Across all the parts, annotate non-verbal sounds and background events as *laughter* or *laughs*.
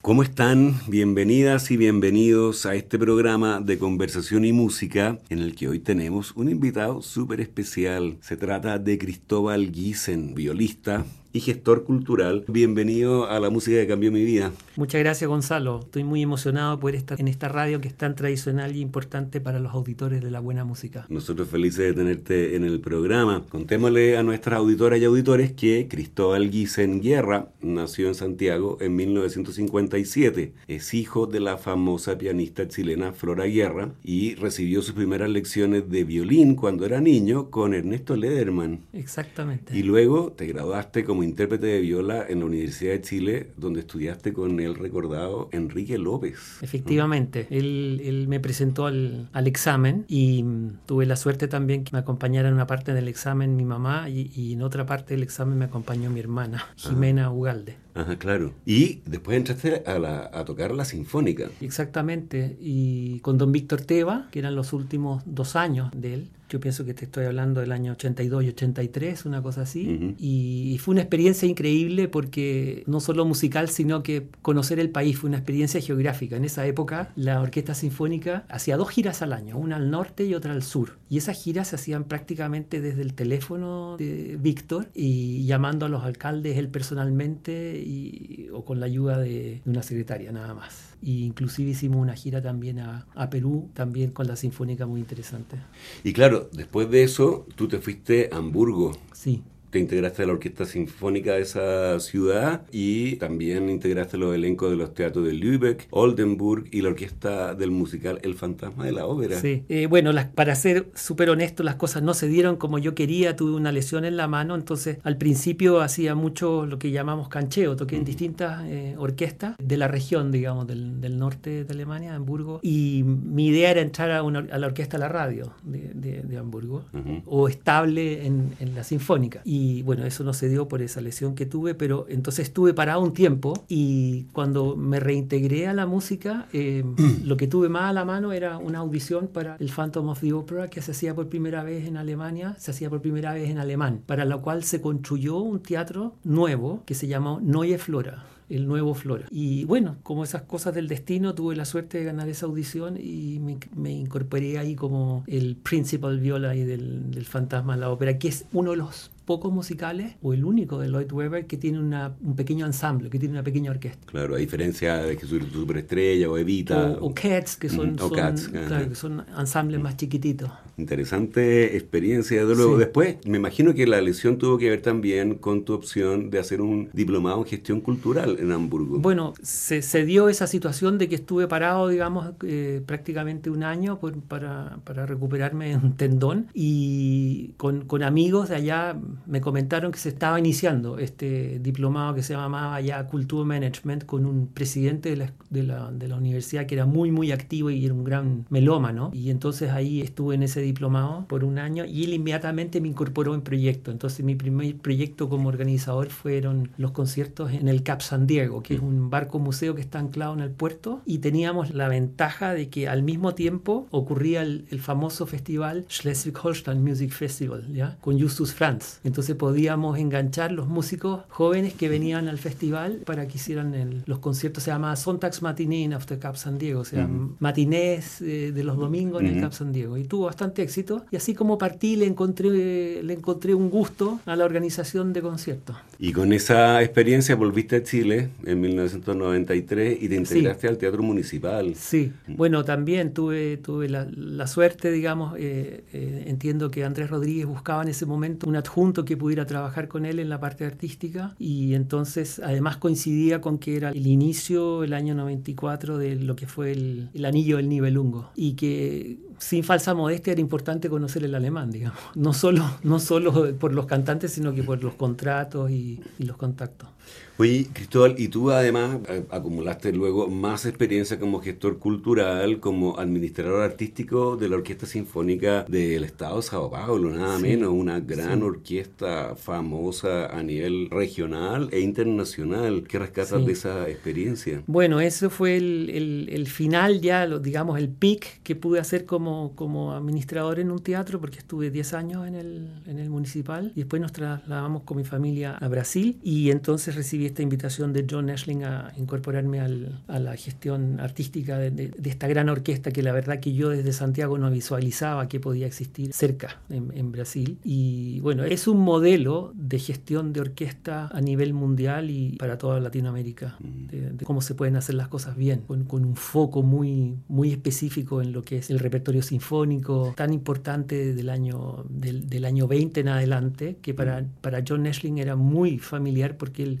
¿Cómo están? Bienvenidas y bienvenidos a este programa de conversación y música en el que hoy tenemos un invitado súper especial. Se trata de Cristóbal Giesen, violista, y gestor cultural. Bienvenido a la música que cambió mi vida. Muchas gracias Gonzalo. Estoy muy emocionado de poder estar en esta radio que es tan tradicional y importante para los auditores de la buena música. Nosotros felices de tenerte en el programa. Contémosle a nuestras auditoras y auditores que Cristóbal Guisen Guerra nació en Santiago en 1957. Es hijo de la famosa pianista chilena Flora Guerra y recibió sus primeras lecciones de violín cuando era niño con Ernesto Lederman. Exactamente. Y luego te graduaste como intérprete de viola en la Universidad de Chile, donde estudiaste con el recordado Enrique López. Efectivamente, él, me presentó al, examen y mm, tuve la suerte también que me acompañara en una parte del examen mi mamá y, en otra parte del examen me acompañó mi hermana, Jimena Ugalde. Ajá, claro. Y después entraste a, a tocar la sinfónica. Exactamente. Y con don Víctor Teva, que eran los últimos dos años de él. Yo pienso que te estoy hablando del año 82 y 83, una cosa así. y, fue una experiencia increíble porque no solo musical, sino que conocer el país fue una experiencia geográfica. En esa época, la Orquesta Sinfónica hacía dos giras al año, una al norte y otra al sur. Y esas giras se hacían prácticamente desde el teléfono de Víctor y llamando a los alcaldes él personalmente o con la ayuda de, una secretaria nada más. Y inclusive hicimos una gira también a, a, Perú, también con la Sinfónica muy interesante. Y claro, después de eso, tú te fuiste a Hamburgo. Sí te integraste a la Orquesta Sinfónica de esa ciudad y también integraste los elencos de los teatros de Lübeck, Oldenburg y la orquesta del musical El Fantasma de la Ópera. Sí, eh, bueno, para ser súper honesto, las cosas no se dieron como yo quería, tuve una lesión en la mano, entonces al principio hacía mucho lo que llamamos cancheo, toqué en distintas eh, orquestas de la región, digamos, del, norte de Alemania, Hamburgo, y mi idea era entrar a, la orquesta de la radio de, Hamburgo, o estable en, en la Sinfónica. Y y bueno, eso no se dio por esa lesión que tuve, pero entonces estuve parado un tiempo y cuando me reintegré a la música, eh, lo que tuve más a la mano era una audición para el Phantom of the Opera que se hacía por primera vez en Alemania, se hacía por primera vez en alemán, para lo cual se construyó un teatro nuevo que se llamó Neue Flora el nuevo Flora. Y bueno, como esas cosas del destino, tuve la suerte de ganar esa audición y me, incorporé ahí como el principal viola y del, del fantasma de la ópera, que es uno de los pocos musicales o el único de Lloyd Webber que tiene una, un pequeño ensamble, que tiene una pequeña orquesta. Claro, a diferencia de que Superestrella o Evita. O, Cats, que son, son, son ensambles más chiquititos. Interesante experiencia, de luego. Después, me imagino que la lesión tuvo que ver también con tu opción de hacer un diplomado en gestión cultural en Hamburgo. Bueno, se, se dio esa situación de que estuve parado, digamos, eh, prácticamente un año para, para recuperarme un tendón y con, con amigos de allá me comentaron que se estaba iniciando este diplomado que se llamaba ya Culture Management con un presidente de la, de la, de la universidad que era muy, muy activo y era un gran melómano. Y entonces ahí estuve en ese diplomado por un año y él inmediatamente me incorporó en proyecto. Entonces mi primer proyecto como organizador fueron los conciertos en el Cap San Diego, que es un barco museo que está anclado en el puerto y teníamos la ventaja de que al mismo tiempo ocurría el, famoso festival Schleswig-Holstein Music Festival, ¿ya? Con Justus Franz. Entonces podíamos enganchar los músicos jóvenes que venían al festival para que hicieran los conciertos. Se llama Sonntagsmatinee After Cap San Diego, o sea, matinés eh, de los domingos en el Cap San Diego. Y tuvo bastante bastante éxito. Y así como partí, le encontré, le encontré un gusto a la organización de conciertos. Y con esa experiencia volviste a Chile en 1993 y te integraste al Teatro Municipal. Sí, bueno, también tuve, tuve la, suerte, digamos, eh, eh, entiendo que Andrés Rodríguez buscaba en ese momento un adjunto que pudiera trabajar con él en la parte artística y entonces además coincidía con que era el inicio, el año 94, de lo que fue el, el anillo del Nibelungo y que sin falsa modestia era importante conocer el alemán, digamos. No solo, no solo por los cantantes, sino que por los contratos y, y los contactos. Oye, Cristóbal, y tú además eh, acumulaste luego más experiencia como gestor cultural, como administrador artístico de la Orquesta Sinfónica del Estado de Sao Paulo, nada menos, una gran orquesta famosa a nivel regional e internacional. ¿Qué rescatas de esa experiencia? Bueno, eso fue el, final ya, digamos, el pic que pude hacer como, como administrador en un teatro, porque estuve 10 años en el, en el municipal y después nos trasladamos con mi familia a Brasil y entonces recibí esta invitación de John Ashling a incorporarme a la gestión artística de, esta gran orquesta que la verdad que yo desde Santiago no visualizaba que podía existir cerca en, Brasil. Y bueno, es un modelo de gestión de orquesta a nivel mundial y para toda Latinoamérica, de, cómo se pueden hacer las cosas bien, con, un foco muy, muy específico en lo que es el repertorio sinfónico tan importante del año, del, año 20 en adelante, que para, para John Ashling era muy familiar porque él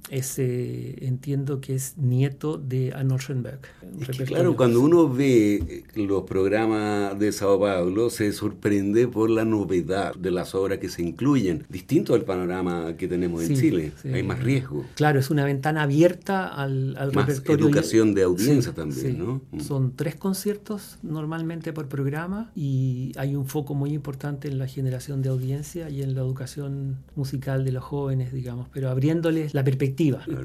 ese, entiendo que es nieto de Arnold Schoenberg. claro, cuando uno ve los programas de Sao Paulo, se sorprende por la novedad de las obras que se incluyen, distinto al panorama que tenemos en Chile. Hay más riesgo. Claro, es una ventana abierta al, al más educación de audiencia también, ¿no? Mm. Son tres conciertos normalmente por programa y hay un foco muy importante en la generación de audiencia y en la educación musical de los jóvenes, digamos, pero abriéndoles la perspectiva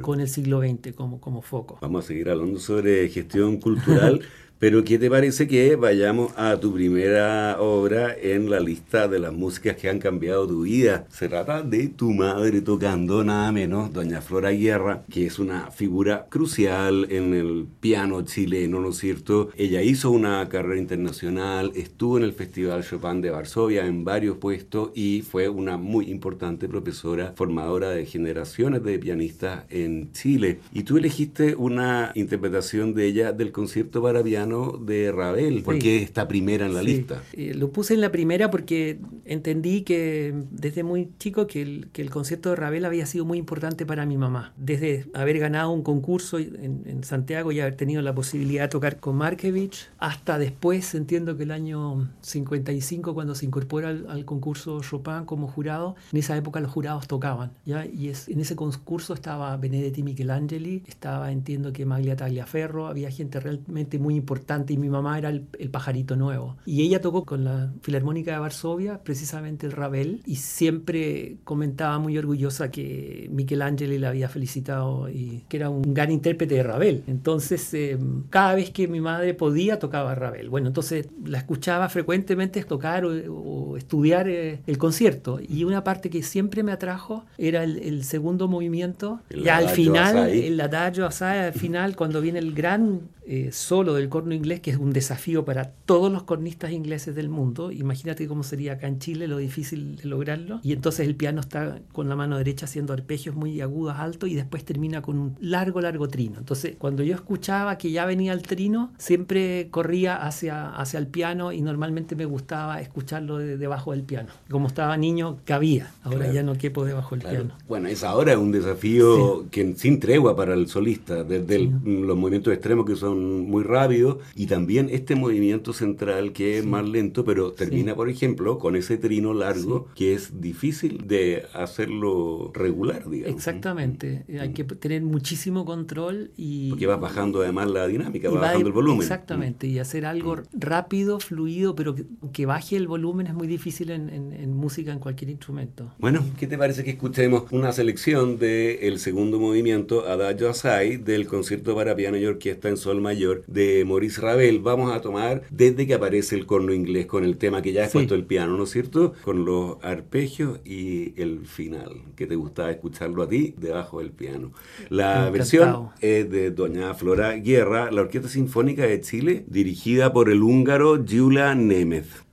con el siglo XX como, como foco. Vamos a seguir hablando sobre gestión cultural. *laughs* Pero ¿qué te parece que vayamos a tu primera obra en la lista de las músicas que han cambiado tu vida? Se trata de tu madre tocando nada menos, Doña Flora Guerra, que es una figura crucial en el piano chileno, ¿no es cierto? Ella hizo una carrera internacional, estuvo en el Festival Chopin de Varsovia en varios puestos y fue una muy importante profesora, formadora de generaciones de pianistas en Chile. Y tú elegiste una interpretación de ella del concierto para piano de Ravel. ¿Por qué está primera en la lista? Eh, lo puse en la primera porque entendí que desde muy chico que el, que el concierto de Ravel había sido muy importante para mi mamá. Desde haber ganado un concurso en, Santiago y haber tenido la posibilidad de tocar con Markevich, hasta después, entiendo que el año 55, cuando se incorpora al, concurso Chopin como jurado, en esa época los jurados tocaban. ¿ya? Y es, en ese concurso estaba Benedetti Michelangeli, estaba, entiendo que Maglia Tagliaferro, había gente realmente muy importante y mi mamá era el, pajarito nuevo. Y ella tocó con la Filarmónica de Varsovia precisamente el Ravel y siempre comentaba muy orgullosa que Michelangelo le había felicitado y que era un gran intérprete de Ravel. Entonces, em, cada vez que mi madre podía tocaba Ravel. Bueno, entonces la escuchaba frecuentemente tocar o, estudiar eh, el concierto. Y una parte que siempre me atrajo era el, segundo movimiento. ya al final, el adagio al final, cuando viene el gran eh, solo del corno inglés, que es un desafío para todos los cornistas ingleses del mundo. Imagínate cómo sería acá en Chile lo difícil de lograrlo. Y entonces el piano está con la mano derecha haciendo arpegios muy agudos, altos, y después termina con un largo, largo trino. Entonces, cuando yo escuchaba que ya venía el trino, siempre corría hacia, hacia el piano y normalmente me gustaba escucharlo debajo del piano. Como estaba niño, cabía. Ahora ya no quepo debajo del piano. Bueno, es ahora un desafío que sin tregua para el solista, desde los movimientos extremos que son muy rápido y también este movimiento central que es más lento, pero termina, por ejemplo, con ese trino largo que es difícil de hacerlo regular, digamos. Exactamente, mm. hay que tener muchísimo control y... Porque vas bajando además la dinámica, va bajando el volumen. Exactamente, y hacer algo mm. rápido, fluido, pero que, baje el volumen es muy difícil en, música, en cualquier instrumento. Bueno, ¿qué te parece que escuchemos una selección del segundo movimiento, Adagio Assai, del concierto para piano y orquesta en sol mayor de Maurice Ravel. Vamos a tomar desde que aparece el corno inglés con el tema que ya he puesto el piano, ¿no es cierto? Con los arpegios y el final, que te gustaba escucharlo a ti debajo del piano. La versión es de doña Flora Guerra, la Orquesta Sinfónica de Chile, dirigida por el húngaro Gyula Nemeth.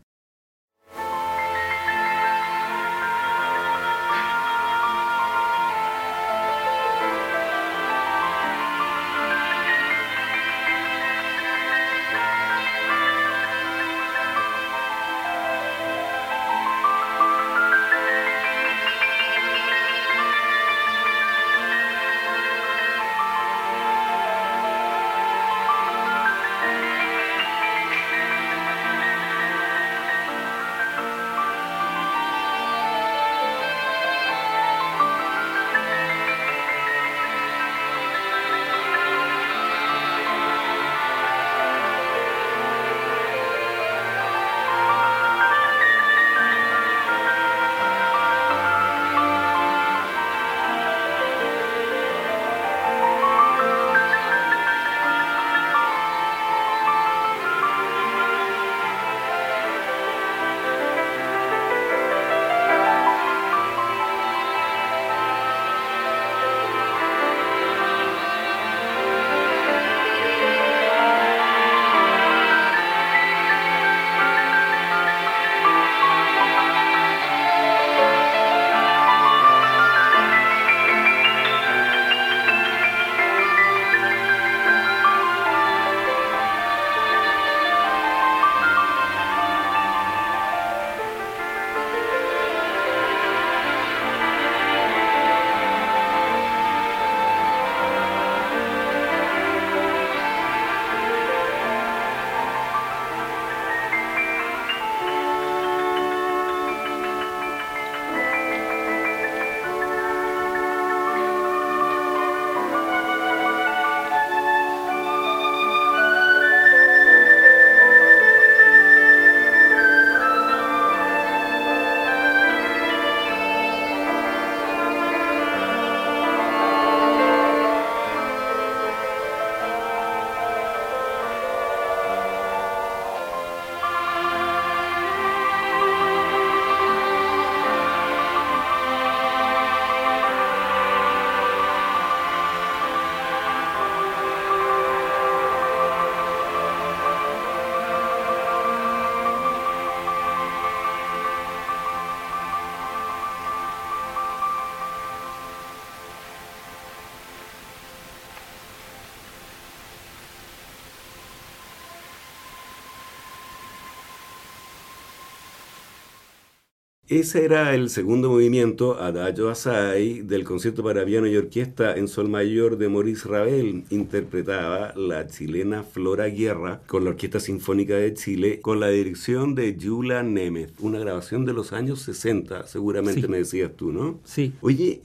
Ese era el segundo movimiento, Adagio Assai, del concierto para piano y orquesta en sol mayor de Maurice Ravel. Interpretaba la chilena Flora Guerra con la Orquesta Sinfónica de Chile, con la dirección de Yula Nemeth. Una grabación de los años 60, seguramente me decías tú, ¿no? Sí. Oye,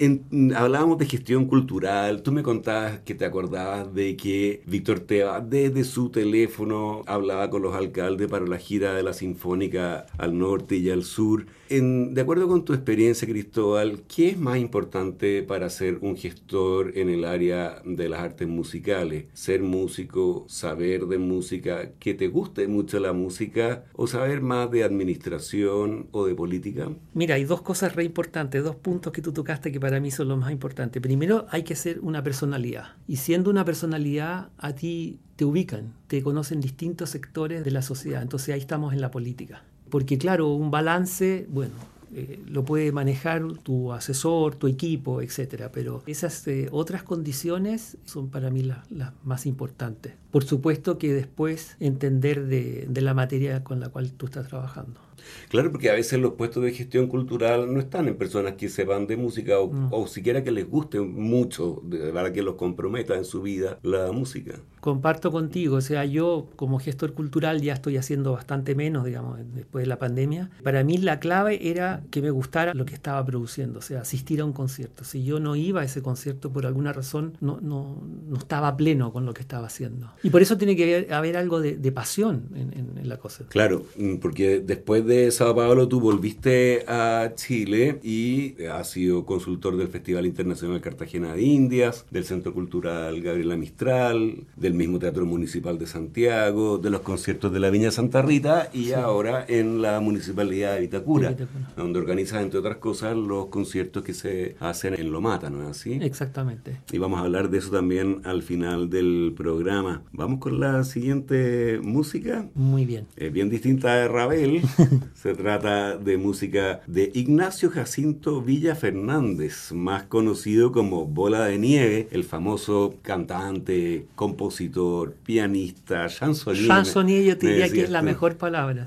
hablábamos de gestión cultural. Tú me contabas que te acordabas de que Víctor Teva, desde su teléfono, hablaba con los alcaldes para la gira de la Sinfónica al norte y al sur. En, de acuerdo con tu experiencia, Cristóbal, ¿qué es más importante para ser un gestor en el área de las artes musicales? ¿Ser músico, saber de música, que te guste mucho la música o saber más de administración o de política? Mira, hay dos cosas re importantes, dos puntos que tú tocaste que para mí son los más importantes. Primero, hay que ser una personalidad. Y siendo una personalidad, a ti te ubican, te conocen distintos sectores de la sociedad. Entonces ahí estamos en la política. Porque claro, un balance, bueno, eh, lo puede manejar tu asesor, tu equipo, etcétera, pero esas eh, otras condiciones son para mí las, más importantes. Por supuesto que después entender de, de la materia con la cual tú estás trabajando. Claro, porque a veces los puestos de gestión cultural no están en personas que sepan de música o, o siquiera que les guste mucho, para que los comprometa en su vida la música. Comparto contigo, o sea, yo como gestor cultural ya estoy haciendo bastante menos, digamos, después de la pandemia. Para mí la clave era que me gustara lo que estaba produciendo, o sea, asistir a un concierto. Si yo no iba a ese concierto por alguna razón, no, no, no estaba pleno con lo que estaba haciendo. Y por eso tiene que haber, algo de, pasión en, en la cosa. Claro, mm, porque después de Sao Paulo tú volviste a Chile y has sido consultor del Festival Internacional Cartagena de Indias, del Centro Cultural Gabriela Mistral, del mismo Teatro Municipal de Santiago, de los conciertos de la Viña Santa Rita y ahora en la Municipalidad de Vitacura, donde organizas, entre otras cosas, los conciertos que se hacen en Lomata, ¿no es así? Exactamente. Y vamos a hablar de eso también al final del programa. Vamos con la siguiente música. Muy bien. Es bien distinta de Ravel. *laughs* Se trata de música de Ignacio Jacinto Villa Fernández, más conocido como Bola de Nieve, el famoso cantante, compositor, pianista, chansonnier. Chansonnier yo te diría que es la mejor palabra.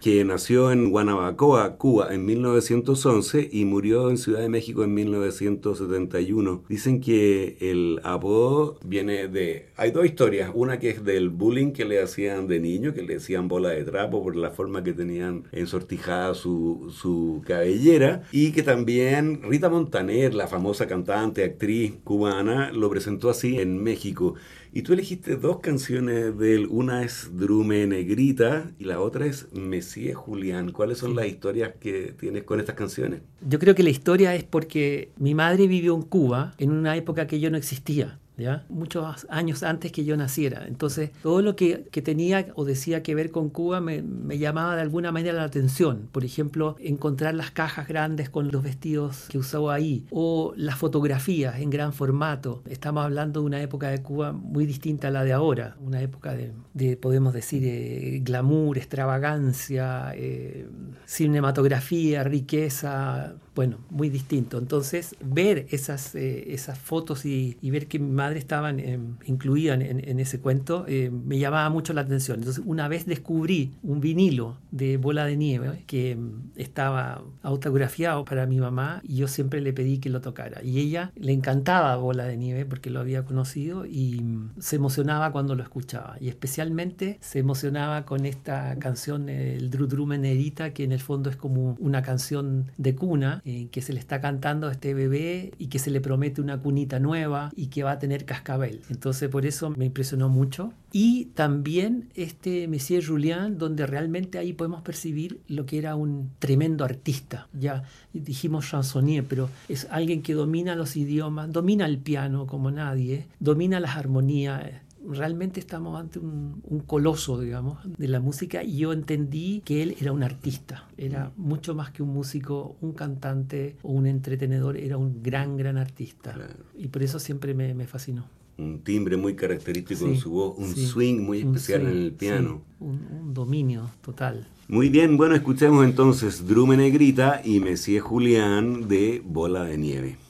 Que nació en Guanabacoa, Cuba, en 1911 y murió en Ciudad de México en 1971. Dicen que el apodo viene de... Hay dos historias. Una que es del bullying que le hacían de niño, que le decían bola de trapo por la forma que tenían en ensortijada su, su cabellera y que también Rita Montaner, la famosa cantante, actriz cubana, lo presentó así en México. Y tú elegiste dos canciones de él, una es Drume Negrita y la otra es Messie Julián. ¿Cuáles son las historias que tienes con estas canciones? Yo creo que la historia es porque mi madre vivió en Cuba en una época que yo no existía. ¿Ya? muchos años antes que yo naciera. Entonces, todo lo que, tenía o decía que ver con Cuba me, llamaba de alguna manera la atención. Por ejemplo, encontrar las cajas grandes con los vestidos que usaba ahí, o las fotografías en gran formato. Estamos hablando de una época de Cuba muy distinta a la de ahora, una época de, de podemos decir, eh, glamour, extravagancia, eh, cinematografía, riqueza, bueno, muy distinto. Entonces, ver esas, eh, esas fotos y, y, ver que mi madre estaba eh, incluida en, en, ese cuento eh, me llamaba mucho la atención. Entonces, una vez descubrí un vinilo de Bola de Nieve que mm, estaba autografiado para mi mamá y yo siempre le pedí que lo tocara. Y ella le encantaba Bola de Nieve porque lo había conocido y mm, se emocionaba cuando lo escuchaba. Y especialmente se emocionaba con esta canción, el Dru Dru Menerita, que en el fondo es como una canción de cuna que se le está cantando a este bebé y que se le promete una cunita nueva y que va a tener cascabel. Entonces por eso me impresionó mucho. Y también este Monsieur Julien, donde realmente ahí podemos percibir lo que era un tremendo artista. Ya dijimos chansonnier, pero es alguien que domina los idiomas, domina el piano como nadie, domina las armonías realmente estamos ante un, un, coloso, digamos, de la música y yo entendí que él era un artista, era mucho más que un músico, un cantante o un entretenedor, era un gran, gran artista. Claro. Y por eso siempre me, me, fascinó. Un timbre muy característico sí, en su voz, un sí, swing muy especial swing, en el piano. Sí, un, un, dominio total. Muy bien, bueno, escuchemos entonces Drume Negrita y Messie Julián de Bola de Nieve.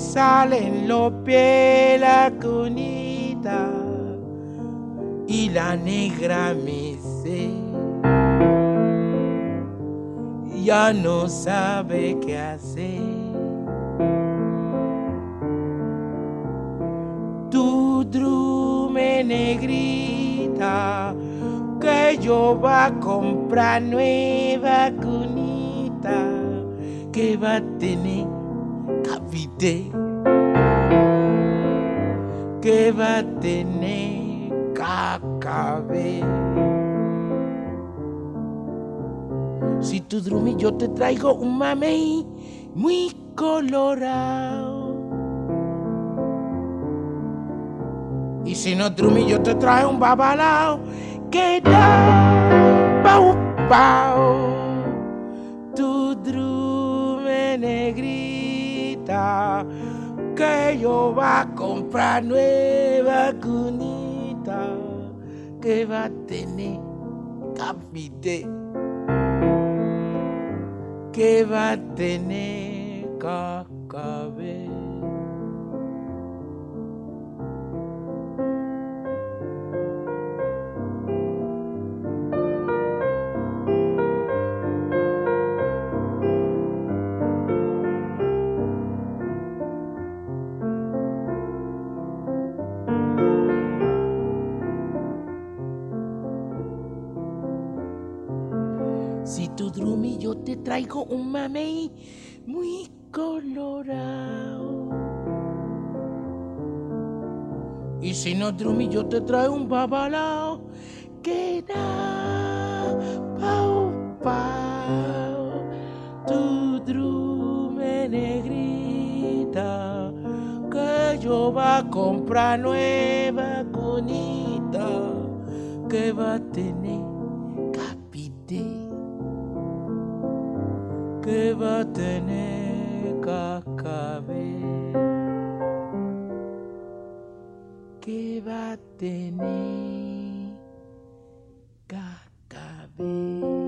Salen los pies la cunita y la negra me dice ya no sabe qué hacer. Tu drume negrita que yo va a comprar nueva cunita que va a tener que va a tener cacabe. Si tu drumi yo te traigo un mamey muy colorado. Y si no drumi yo te traigo un babalao que da pau pau. Tu drume que yo va a comprar nueva cunita que va a tener capite que va a tener cacabé. Traigo un mamey muy colorado. Y si no drumi yo te traigo un babalao que da pau pau. Tu drume negrita que yo va a comprar nueva cunita que va que va a tener cacabé, que va a tener cacabé.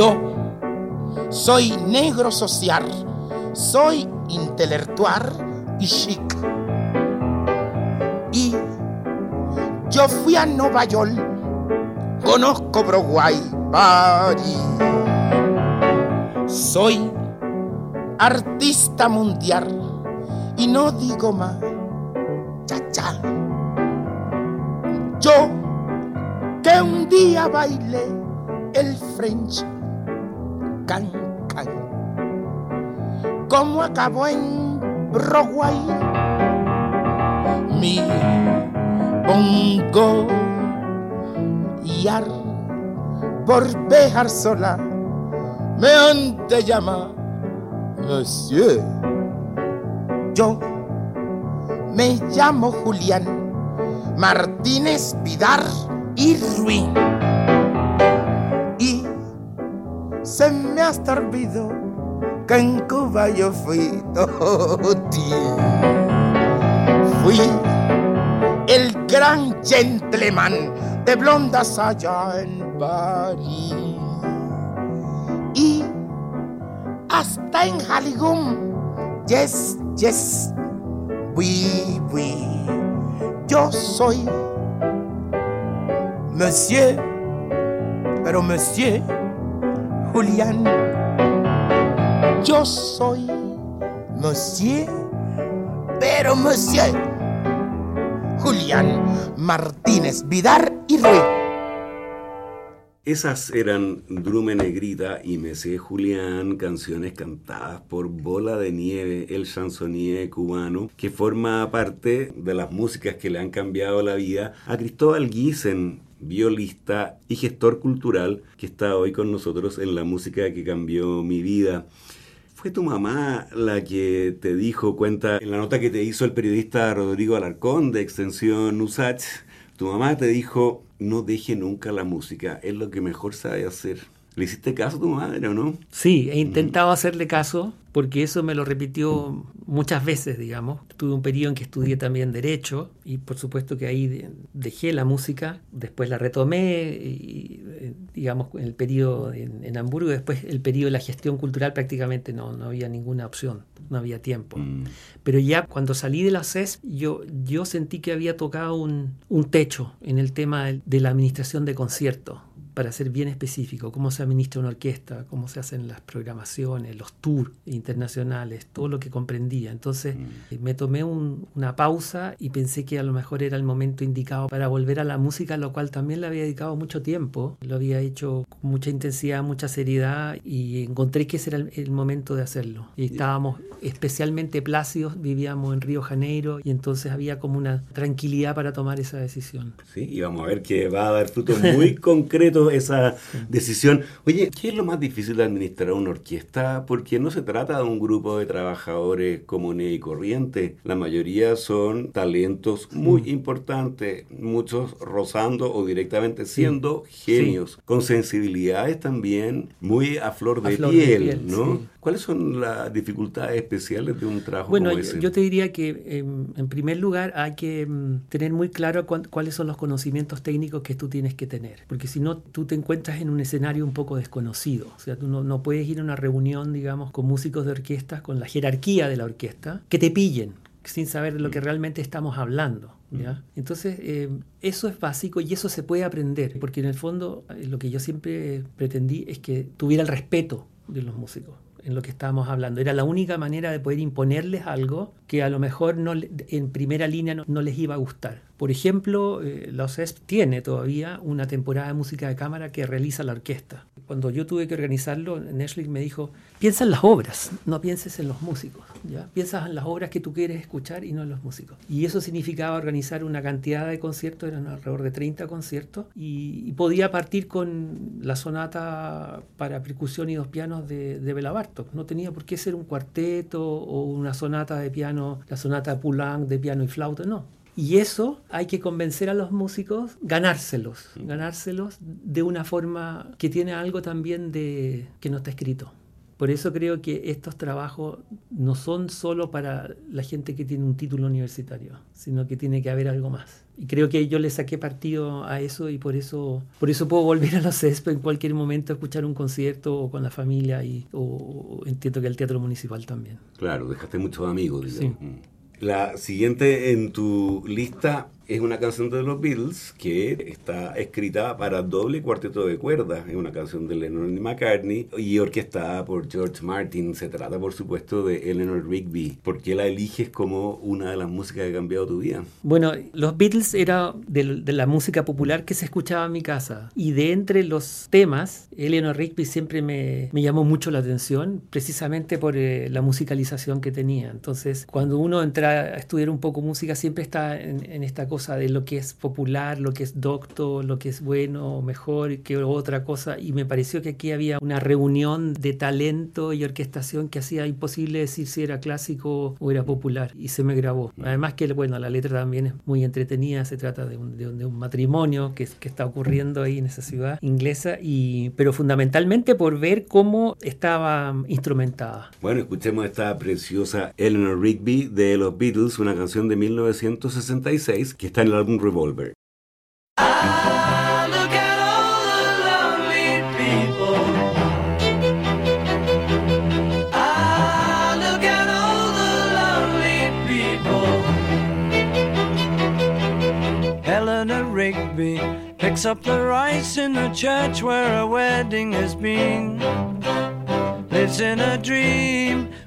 Yo soy negro social, soy intelectual y chic. Y yo fui a Nueva York, conozco Broadway, París. Soy artista mundial y no digo más, cha cha. Yo que un día bailé el French can can. Como acabó en Broadway, mi bongo y ar por dejar sola me han de llamar Monsieur. Yo me llamo Julián Martínez Vidar y Ruin. Se me ha olvidado que en Cuba yo fui oh, tío. Fui el gran gentleman de blondas allá en París. Y hasta en Hollywood, yes, yes, oui, oui. Yo soy Monsieur, pero Monsieur Julián. Yo soy Monsieur, pero Monsieur Julián Martínez Vidar y Ruiz. Esas eran Drume Negrita y Mesé Julián, canciones cantadas por Bola de Nieve, el chansonnier cubano, que forma parte de las músicas que le han cambiado la vida a Cristóbal Giesen, violista y gestor cultural, que está hoy con nosotros en la música que cambió mi vida. ¿Fue tu mamá la que te dijo, cuenta en la nota que te hizo el periodista Rodrigo Alarcón de Extensión USACH, Tu mamá te dijo, no deje nunca la música, es lo que mejor sabe hacer. ¿Le hiciste caso a tu madre o no? Sí, he intentado hacerle caso porque eso me lo repitió muchas veces, digamos. Tuve un periodo en que estudié también Derecho y por supuesto que ahí dejé la música, después la retomé, y, eh, digamos, en el periodo en, Hamburgo, después el periodo de la gestión cultural prácticamente no, no había ninguna opción, no había tiempo. Mm. Pero ya cuando salí de la CES, yo, yo sentí que había tocado un, un techo en el tema de la administración de conciertos para ser bien específico, cómo se administra una orquesta, cómo se hacen las programaciones, los tours internacionales, todo lo que comprendía. Entonces mm. me tomé una pausa y pensé que a lo mejor era el momento indicado para volver a la música, lo cual también le había dedicado mucho tiempo, lo había hecho con mucha intensidad, mucha seriedad y encontré que ese era el, momento de hacerlo. Y estábamos especialmente plácidos, vivíamos en Río Janeiro y entonces había como una tranquilidad para tomar esa decisión. Sí, y vamos a ver que va a dar frutos muy *laughs* concretos esa decisión. Oye, ¿qué es lo más difícil de administrar una orquesta? Porque no se trata de un grupo de trabajadores comunes y corrientes. La mayoría son talentos muy importantes, muchos rozando o directamente siendo genios, con sensibilidades también muy a flor de piel, ¿no? ¿Cuáles son las dificultades especiales de un trabajo bueno, como ese? Bueno, yo te diría que em, en primer lugar hay que em, tener muy claro cuáles son los conocimientos técnicos que tú tienes que tener, porque si no tú te encuentras en un escenario un poco desconocido, o sea, tú no, puedes ir a una reunión, digamos, con músicos de orquesta, con la jerarquía de la orquesta, que te pillen sin saber de lo que mm. realmente estamos hablando. ¿ya? Mm. Entonces, em, eso es básico y eso se puede aprender, porque en el fondo eh, lo que yo siempre pretendí es que tuviera el respeto de los músicos en lo que estábamos hablando. Era la única manera de poder imponerles algo que a lo mejor no, en primera línea no, les iba a gustar. Por ejemplo, eh, la OCESP tiene todavía una temporada de música de cámara que realiza la orquesta. Cuando yo tuve que organizarlo, Netflix me dijo, piensa en las obras, no pienses en los músicos. ¿ya? Piensas en las obras que tú quieres escuchar y no en los músicos. Y eso significaba organizar una cantidad de conciertos, eran alrededor de 30 conciertos, y, podía partir con la sonata para percusión y dos pianos de, de Bela Bartok. No tenía por qué ser un cuarteto o una sonata de piano, la sonata Poulenc de piano y flauta, no y eso hay que convencer a los músicos, ganárselos, ganárselos de una forma que tiene algo también de que no está escrito. Por eso creo que estos trabajos no son solo para la gente que tiene un título universitario, sino que tiene que haber algo más. Y creo que yo le saqué partido a eso y por eso, por eso puedo volver a los CESP en cualquier momento a escuchar un concierto o con la familia y o, entiendo que el teatro municipal también. Claro, dejaste muchos amigos. Digamos. Sí. Mm. La siguiente en tu lista es una canción de los Beatles que está escrita para doble cuarteto de cuerdas. Es una canción de Lennon y McCartney y orquestada por George Martin. Se trata, por supuesto, de Eleanor Rigby. ¿Por qué la eliges como una de las músicas que ha cambiado tu vida? Bueno, los Beatles era de, la música popular que se escuchaba en mi casa. Y de entre los temas, Eleanor Rigby siempre me, llamó mucho la atención, precisamente por eh, la musicalización que tenía. Entonces, cuando uno entra a estudiar un poco música, siempre está en esta cosa de lo que es popular, lo que es docto, lo que es bueno, mejor que otra cosa. Y me pareció que aquí había una reunión de talento y orquestación que hacía imposible decir si era clásico o era popular. Y se me grabó. Además que, bueno, la letra también es muy entretenida. Se trata de un, de un, matrimonio que, que, está ocurriendo ahí en esa ciudad inglesa. Y, pero fundamentalmente por ver cómo estaba instrumentada. Bueno, escuchemos esta preciosa Eleanor Rigby de los Beatles, una canción de 1966 que está en el álbum Revolver. Ah, Rigby picks up the rice in the church where a wedding has been. Lives in a dream,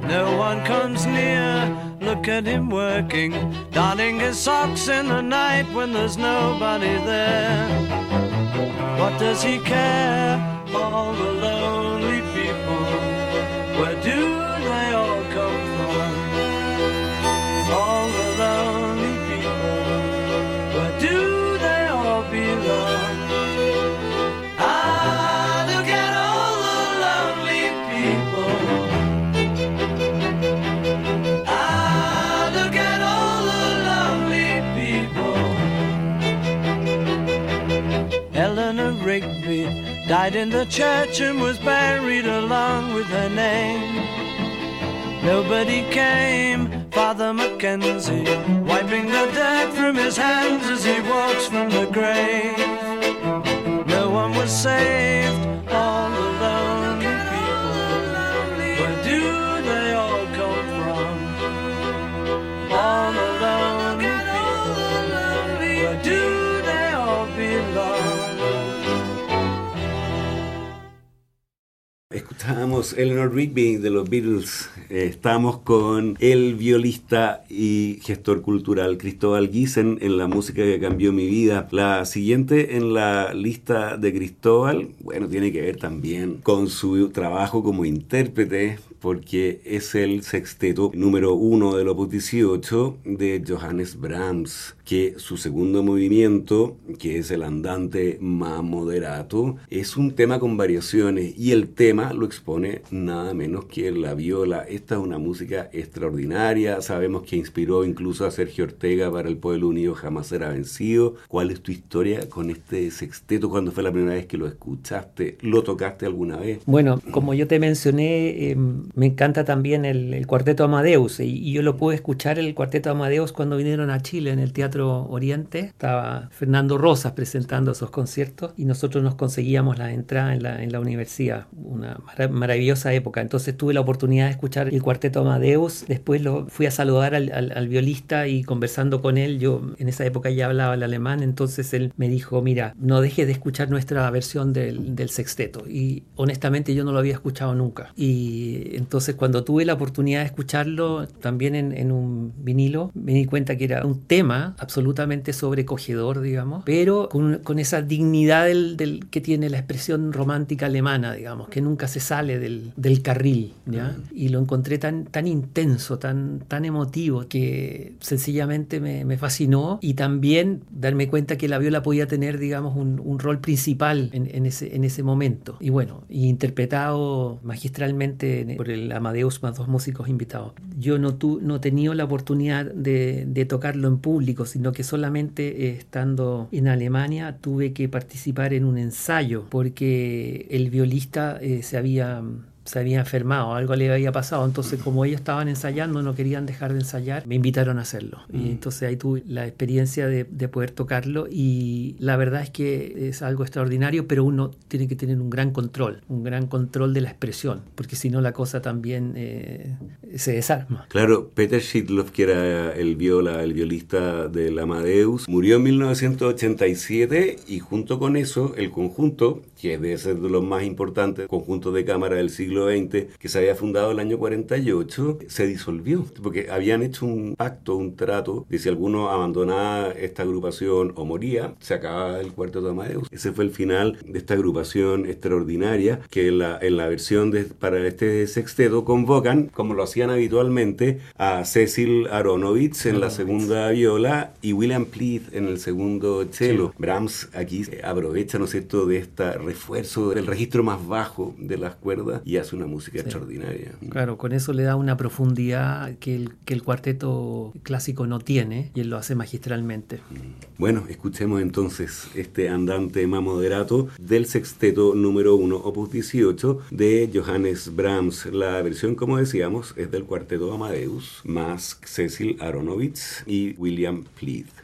No one comes near look at him working, darning his socks in the night when there's nobody there. What does he care? All the lonely people, where do died in the church and was buried along with her name. Nobody came, Father Mackenzie, wiping the dirt from his hands as he walks from the grave. Escuchábamos Eleanor Rigby de los Beatles. Eh, estamos con el violista y gestor cultural Cristóbal Giesen en la música que cambió mi vida. La siguiente en la lista de Cristóbal, bueno, tiene que ver también con su trabajo como intérprete, porque es el sexteto número uno del Opus 18 de Johannes Brahms, que su segundo movimiento, que es el andante más moderato, es un tema con variaciones y el tema lo expone nada menos que la viola. Esta es una música extraordinaria, sabemos que inspiró incluso a Sergio Ortega para El Pueblo Unido Jamás Será Vencido. ¿Cuál es tu historia con este sexteto? ¿Cuándo fue la primera vez que lo escuchaste? ¿Lo tocaste alguna vez? Bueno, como yo te mencioné, eh, me encanta también el, cuarteto Amadeus y, yo lo pude escuchar el cuarteto Amadeus cuando vinieron a Chile en el Teatro Oriente. Estaba Fernando Rosas presentando esos conciertos y nosotros nos conseguíamos la entrada en la, en universidad. Una marav maravillosa época. Entonces tuve la oportunidad de escuchar el cuarteto Amadeus. Después lo fui a saludar al, al, al violista y conversando con él, yo en esa época ya hablaba el alemán, entonces él me dijo, mira, no dejes de escuchar nuestra versión del, del sexteto. Y honestamente yo no lo había escuchado nunca. Y entonces cuando tuve la oportunidad de escucharlo también en, en, un vinilo, me di cuenta que era un tema absolutamente sobrecogedor, digamos, pero con, con esa dignidad del, del, que tiene la expresión romántica alemana, digamos, que nunca se sale del, del carril, ¿ya? Y lo encontré tan, tan intenso, tan, tan emotivo, que sencillamente me, me fascinó y también darme cuenta que la viola podía tener, digamos, un, un rol principal en, en, ese, en ese momento. Y bueno, interpretado magistralmente por el Amadeus más dos músicos invitados. Yo no, tu, no he tenido la oportunidad de, de tocarlo en público, sino que solamente eh, estando en Alemania tuve que participar en un ensayo porque el violista eh, se había se había enfermado, algo le había pasado. Entonces, como ellos estaban ensayando, no querían dejar de ensayar, me invitaron a hacerlo. Mm. Y entonces ahí tuve la experiencia de, de, poder tocarlo y la verdad es que es algo extraordinario, pero uno tiene que tener un gran control, un gran control de la expresión, porque si no la cosa también eh, se desarma. Claro, Peter Schidloff, que era el viola, el violista del Amadeus, murió en 1987 y junto con eso el conjunto, que debe ser de los más importantes conjuntos de cámara del siglo XX, que se había fundado el año 48, se disolvió, porque habían hecho un pacto, un trato, de si alguno abandonaba esta agrupación o moría, se acababa el cuarteto de Amadeus. Ese fue el final de esta agrupación extraordinaria, que en la, en la versión de, para este sexteto convocan, como lo hacían habitualmente, a Cecil Aronovitz en la segunda viola y William Pleath en el segundo cello. Sí. Brahms aquí aprovecha, ¿no es cierto?, de este refuerzo del registro más bajo de las cuerdas y hace una música sí. extraordinaria. Claro, con eso le da una profundidad que el, que el cuarteto clásico no tiene y él lo hace magistralmente. Bueno, escuchemos entonces este andante más moderato del sexteto número 1, opus 18 de Johannes Brahms. La versión, como decíamos, es del cuarteto Amadeus más Cecil Aronovitz y William Pleath.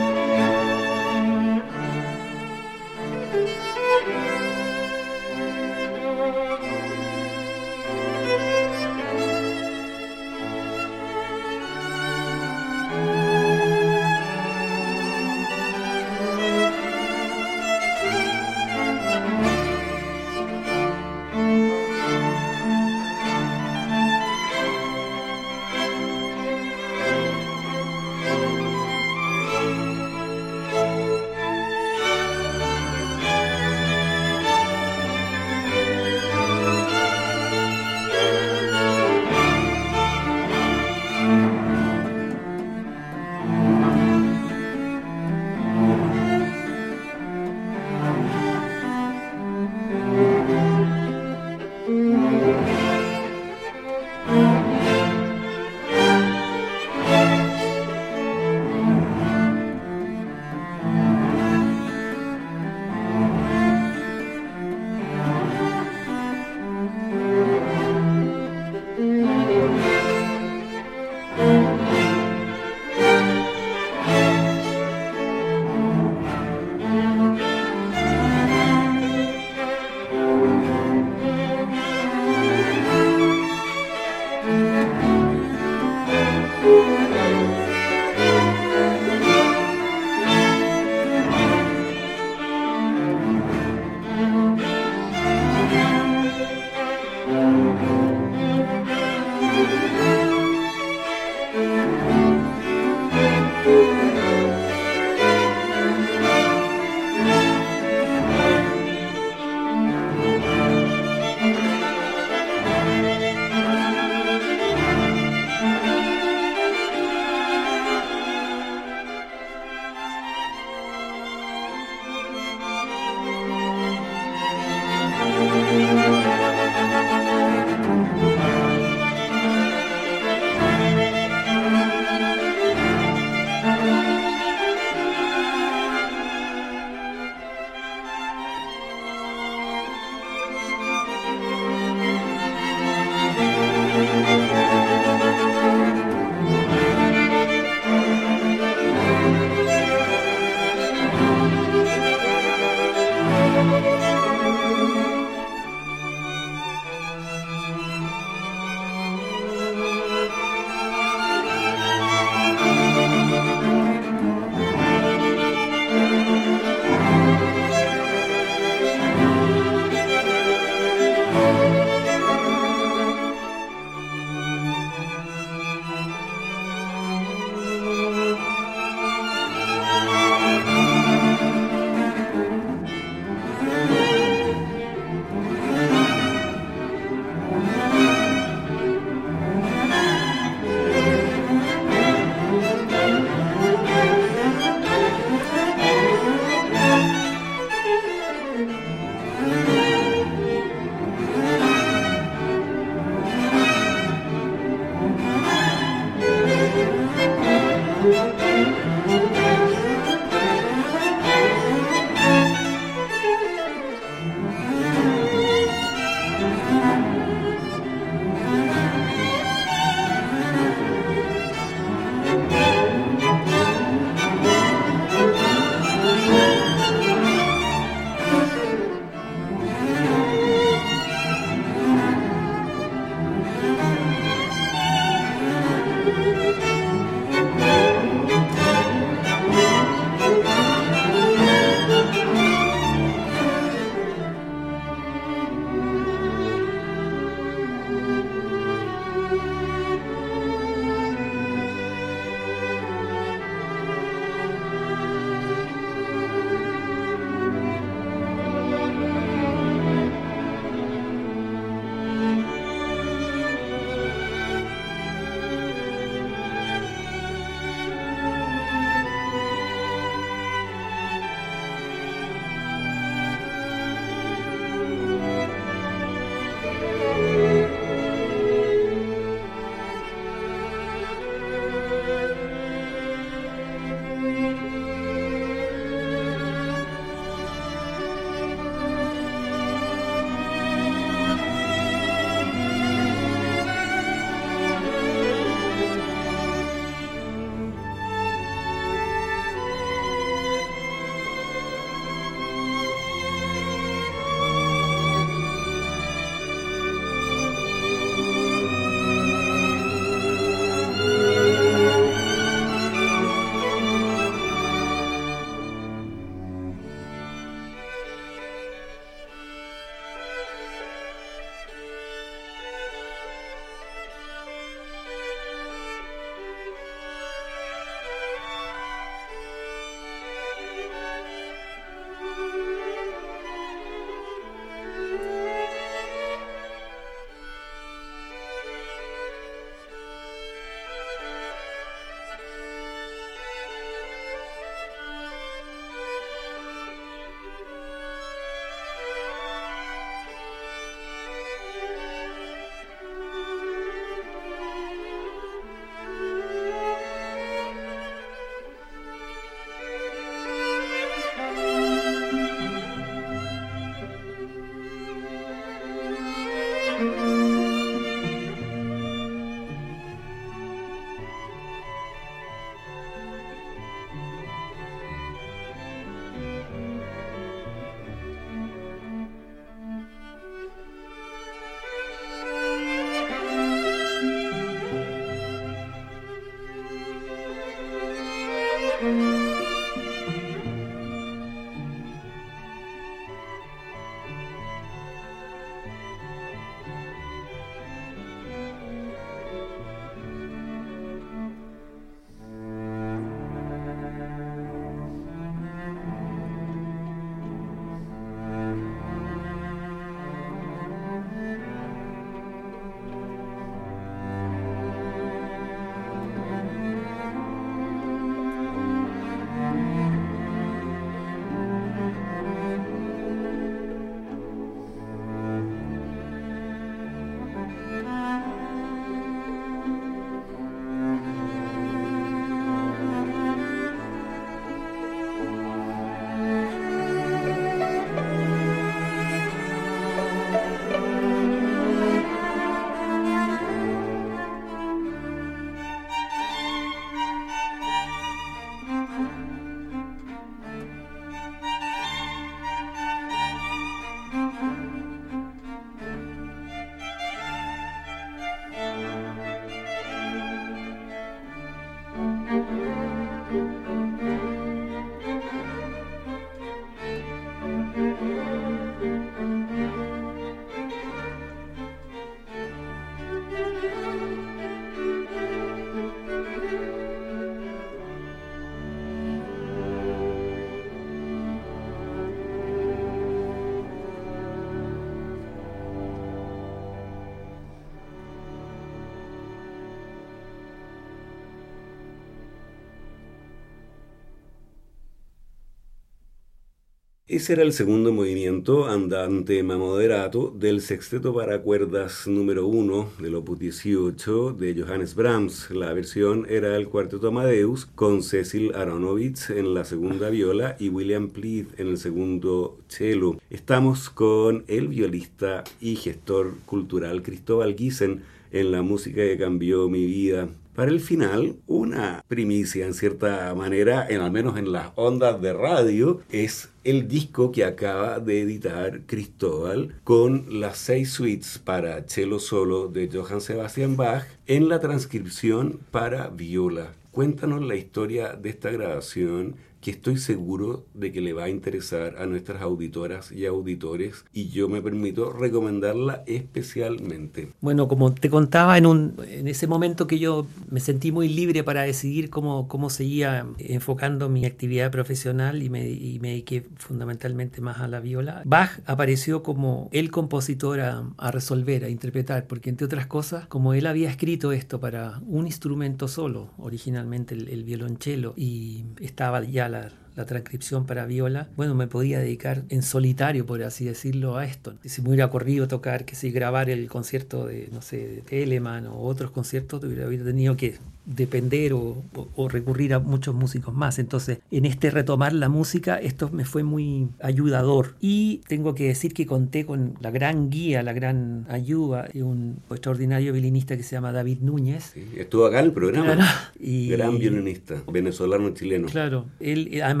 Ese era el segundo movimiento, andante moderato, del sexteto para cuerdas número 1 del opus 18 de Johannes Brahms. La versión era el cuarteto Amadeus con Cecil Aronovitz en la segunda viola y William Pleath en el segundo cello. Estamos con el violista y gestor cultural Cristóbal Giesen en la música que cambió mi vida. Para el final, una primicia en cierta manera, en al menos en las ondas de radio, es el disco que acaba de editar Cristóbal con las seis suites para cello solo de Johann Sebastian Bach en la transcripción para viola. Cuéntanos la historia de esta grabación que estoy seguro de que le va a interesar a nuestras auditoras y auditores y yo me permito recomendarla especialmente. Bueno, como te contaba, en, un, en ese momento que yo me sentí muy libre para decidir cómo, cómo seguía enfocando mi actividad profesional y me, y me dediqué fundamentalmente más a la viola, Bach apareció como el compositor a, a resolver, a interpretar, porque entre otras cosas, como él había escrito esto para un instrumento solo, originalmente el, el violonchelo, y estaba ya la, la, transcripción para viola, bueno, me podía dedicar en solitario, por así decirlo, a esto. Si me hubiera corrido tocar, que si grabar el concierto de, no sé, de Telemann o otros conciertos, hubiera tenido que depender o, o, o, recurrir a muchos músicos más. Entonces, en este retomar la música, esto me fue muy ayudador. Y tengo que decir que conté con la gran guía, la gran ayuda de un extraordinario violinista que se llama David Núñez. Sí, estuvo acá en el programa. Claro, y, gran violinista, venezolano chileno. Claro, él además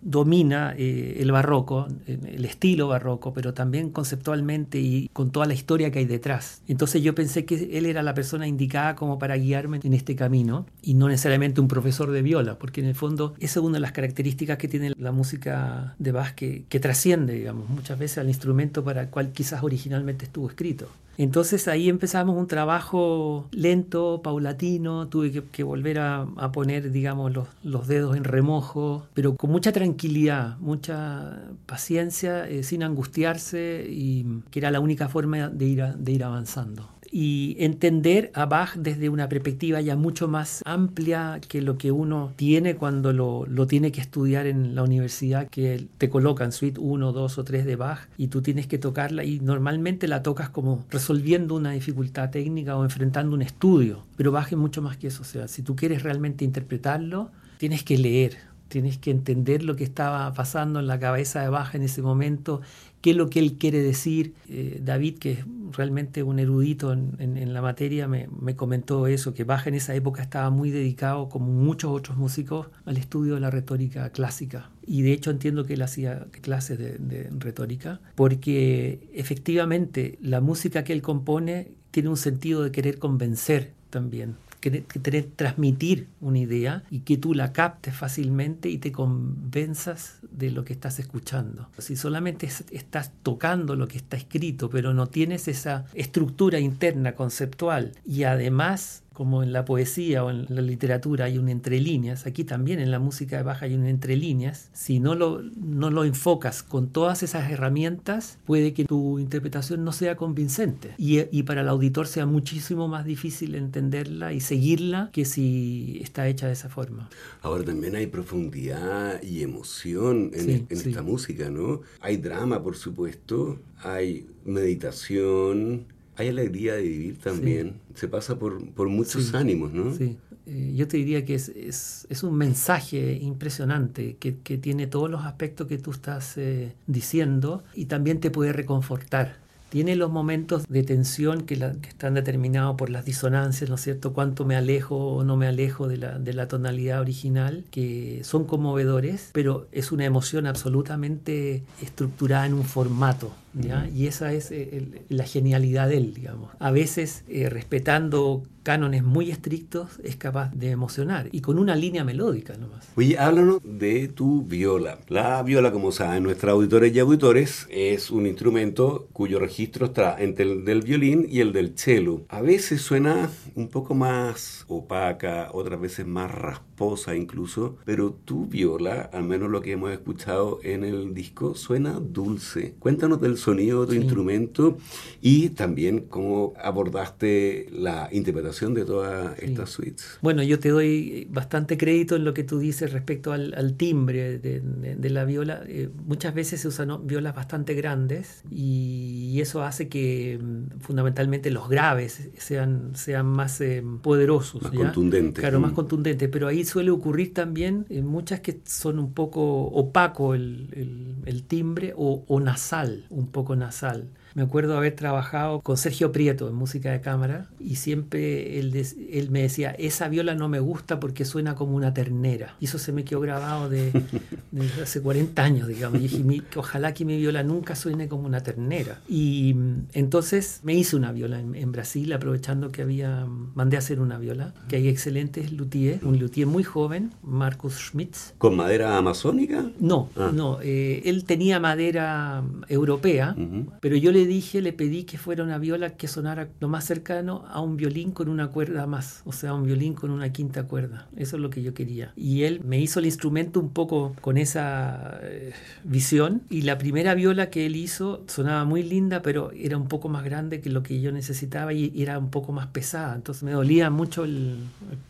domina eh, el barroco, el estilo barroco, pero también conceptualmente y con toda la historia que hay detrás. Entonces yo pensé que él era la persona indicada como para guiarme en este camino y no necesariamente un profesor de viola, porque en el fondo esa es una de las características que tiene la música de Bach que, que trasciende, digamos, muchas veces al instrumento para el cual quizás originalmente estuvo escrito. Entonces ahí empezamos un trabajo lento, paulatino, tuve que, volver a, poner, digamos, los, los, dedos en remojo, pero con mucha tranquilidad, mucha paciencia, eh, sin angustiarse, y que era la única forma de ir, a, de ir avanzando y entender a Bach desde una perspectiva ya mucho más amplia que lo que uno tiene cuando lo, lo tiene que estudiar en la universidad, que te colocan suite 1, 2 o 3 de Bach y tú tienes que tocarla y normalmente la tocas como resolviendo una dificultad técnica o enfrentando un estudio. Pero Bach es mucho más que eso, o sea, si tú quieres realmente interpretarlo, tienes que leer, tienes que entender lo que estaba pasando en la cabeza de Bach en ese momento, qué es lo que él quiere decir. Eh, David, que es realmente un erudito en, la materia, me, me, comentó eso, que Bach en esa época estaba muy dedicado, como muchos otros músicos, al estudio de la retórica clásica. Y de hecho entiendo que él hacía clases de retórica, porque efectivamente la música que él compone tiene un sentido de querer convencer también querer, querer transmitir una idea y que tú la captes fácilmente y te convenzas de lo que estás escuchando. Si solamente estás tocando lo que está escrito, pero no tienes esa estructura interna conceptual y además como en la poesía o en la literatura hay un entre líneas, aquí también en la música de Bach hay un entre líneas, si no lo, no lo enfocas con todas esas herramientas, puede que tu interpretación no sea convincente y, y, para el auditor sea muchísimo más difícil entenderla y seguirla que si está hecha de esa forma. Ahora también hay profundidad y emoción en, sí, en sí. esta música, ¿no? Hay drama, por supuesto, hay meditación, hay alegría de vivir también. Sí. Se pasa por, por muchos sí. ánimos, ¿no? Sí. Eh, yo te diría que es, es, es un mensaje impresionante que, que, tiene todos los aspectos que tú estás eh, diciendo y también te puede reconfortar tiene los momentos de tensión que, la, que, están determinados por las disonancias, ¿no es cierto? Cuánto me alejo o no me alejo de la, de la tonalidad original, que son conmovedores, pero es una emoción absolutamente estructurada en un formato. ¿Ya? Y esa es eh, el, la genialidad de él, digamos. A veces, eh, respetando cánones muy estrictos, es capaz de emocionar y con una línea melódica nomás. Oye, háblanos de tu viola. La viola, como saben nuestros auditores y auditores, es un instrumento cuyo registro está entre el del violín y el del cello. A veces suena un poco más opaca, otras veces más rasposa incluso, pero tu viola, al menos lo que hemos escuchado en el disco, suena dulce. Cuéntanos del sonido de tu instrumento y también cómo abordaste la interpretación de todas estas suites. Bueno, yo te doy bastante crédito en lo que tú dices respecto al, timbre de, la viola. Eh, muchas veces se usan violas bastante grandes y eso hace que mm, fundamentalmente los graves sean, sean más eh, poderosos. Más contundentes. Claro, más mm. contundentes. Pero ahí suele ocurrir también en muchas que son un poco opaco el, timbre o nasal, un poco nasal. Me acuerdo haber trabajado con Sergio Prieto en música de cámara y siempre él, él, me decía, esa viola no me gusta porque suena como una ternera. Y eso se me quedó grabado de, *laughs* hace 40 años, digamos. Y dije, ojalá que mi viola nunca suene como una ternera. Y mm, entonces me hice una viola en, Brasil, aprovechando que había, mandé a hacer una viola, que hay excelentes luthiers, un luthier muy joven, Marcus Schmitz. ¿Con madera amazónica? No, ah. no. Eh, él tenía madera europea, pero yo le dije, le pedí que fuera una viola que sonara lo más cercano a un violín con una cuerda más, o sea, un violín con una quinta cuerda. Eso es lo que yo quería. Y él me hizo el instrumento un poco con esa eh, visión y la primera viola que él hizo sonaba muy linda, pero era un poco más grande que lo que yo necesitaba y era un poco más pesada. Entonces me dolía mucho el,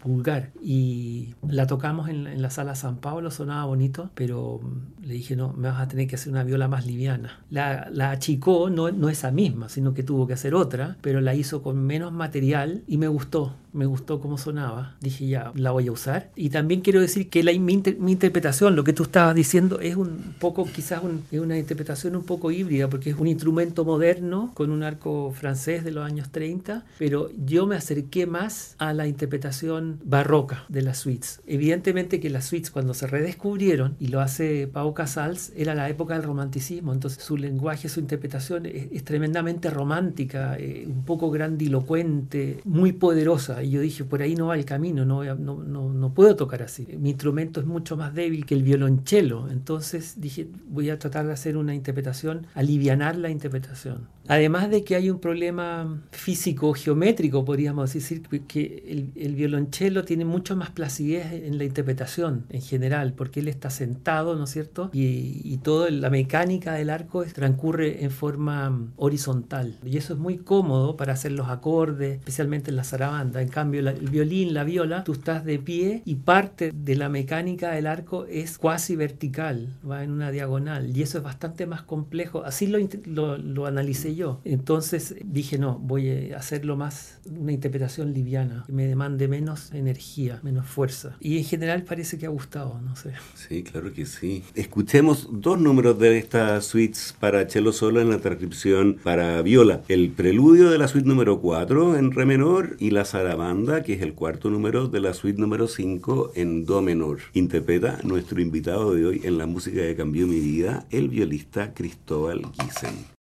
pulgar y la tocamos en, la sala San Pablo, sonaba bonito, pero le dije, no, me vas a tener que hacer una viola más liviana. La, la achicó, no, no esa misma, sino que tuvo que hacer otra, pero la hizo con menos material y me gustó me gustó cómo sonaba, dije ya, la voy a usar. Y también quiero decir que mi, interpretación, lo que tú estabas diciendo, es un poco, quizás es una interpretación un poco híbrida, porque es un instrumento moderno con un arco francés de los años 30, pero yo me acerqué más a la interpretación barroca de las suites. Evidentemente que las suites cuando se redescubrieron, y lo hace Pau Casals, era la época del romanticismo, entonces su lenguaje, su interpretación es, tremendamente romántica, eh, un poco grandilocuente, muy poderosa y yo dije, por ahí no va el camino, no, no, no, no, puedo tocar así. Mi instrumento es mucho más débil que el violonchelo. Entonces dije, voy a tratar de hacer una interpretación, alivianar la interpretación. Además de que hay un problema físico, geométrico, podríamos decir, que el, el violonchelo tiene mucho más placidez en la interpretación en general, porque él está sentado, ¿no es cierto? Y, y toda la mecánica del arco transcurre en forma horizontal. Y eso es muy cómodo para hacer los acordes, especialmente en la zarabanda. En cambio, el violín, la viola, tú estás de pie y parte de la mecánica del arco es cuasi vertical, va en una diagonal. Y eso es bastante más complejo. Así lo, lo, lo analicé yo. Entonces dije, no, voy a hacerlo más, una interpretación liviana, que me demande menos energía, menos fuerza. Y en general parece que ha gustado, no sé. Sí, claro que sí. Escuchemos dos números de estas suites para cello solo en la transcripción para viola. El preludio de la suite número 4 en re menor y la zarabanda banda, que es el cuarto número de la suite número 5 en Do menor. Interpreta nuestro invitado de hoy en la música que cambió mi vida, el violista Cristóbal Giesen.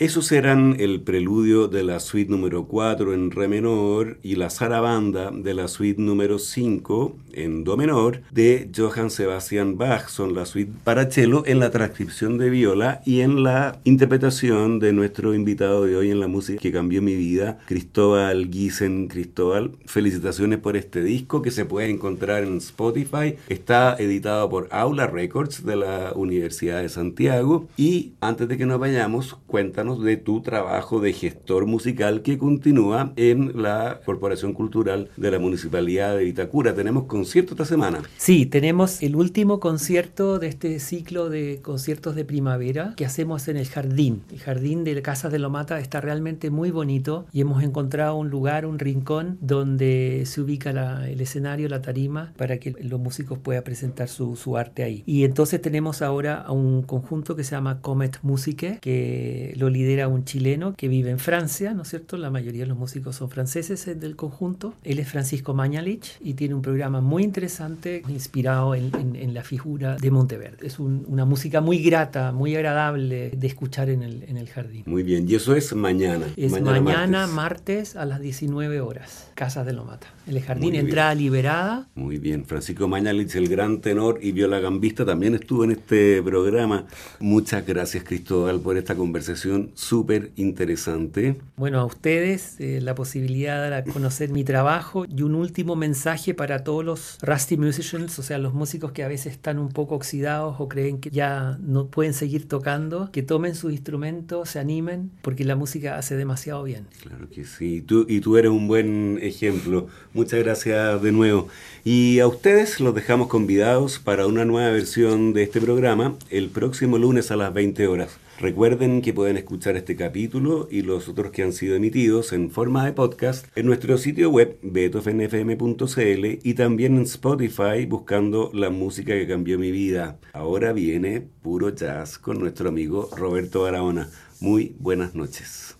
Esos eran el preludio de la suite número 4 en re menor y la zarabanda de la suite número 5 en do menor de Johann Sebastian Bach. Son la suite para cello en la transcripción de viola y en la interpretación de nuestro invitado de hoy en la música que cambió mi vida, Cristóbal Giesen Cristóbal. Felicitaciones por este disco que se puede encontrar en Spotify. Está editado por Aula Records de la Universidad de Santiago. Y antes de que nos vayamos, cuéntanos de tu trabajo de gestor musical que continúa en la Corporación Cultural de la Municipalidad de Vitacura. Tenemos concierto esta semana. Sí, tenemos el último concierto de este ciclo de conciertos de primavera que hacemos en el jardín. El jardín de Casas de Lomata está realmente muy bonito y hemos encontrado un lugar, un rincón donde se ubica el escenario, la tarima, para que los músicos puedan presentar su, su arte ahí. Y entonces tenemos ahora a un conjunto que se llama Comet Musique, que lo lidera un chileno que vive en Francia, ¿no es cierto? La mayoría de los músicos son franceses del conjunto. Él es Francisco Mañalich y tiene un programa muy interesante inspirado en, la figura de Monteverde. Es una música muy grata, muy agradable de escuchar en el, en el jardín. Muy bien, y eso es mañana. Es mañana, martes. a las 19 horas, Casas de Lomata. El jardín, entrada liberada. Muy bien, Francisco Mañalich, el gran tenor y viola gambista, también estuvo en este programa. Muchas gracias, Cristóbal, por esta conversación súper interesante. Bueno, a ustedes eh, la posibilidad de conocer mi trabajo y un último mensaje para todos los rusty musicians, o sea, los músicos que a veces están un poco oxidados o creen que ya no pueden seguir tocando, que tomen su instrumento, se animen, porque la música hace demasiado bien. Claro que sí, tú, y tú eres un buen ejemplo. Muchas gracias de nuevo. Y a ustedes los dejamos convidados para una nueva versión de este programa el próximo lunes a las 20 horas. Recuerden que pueden escuchar este capítulo y los otros que han sido emitidos en forma de podcast en nuestro sitio web betofnfm.cl y también en Spotify buscando la música que cambió mi vida. Ahora viene puro jazz con nuestro amigo Roberto Barahona. Muy buenas noches.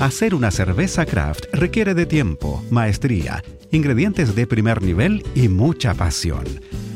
Hacer una cerveza craft requiere de tiempo, maestría, ingredientes de primer nivel y mucha pasión.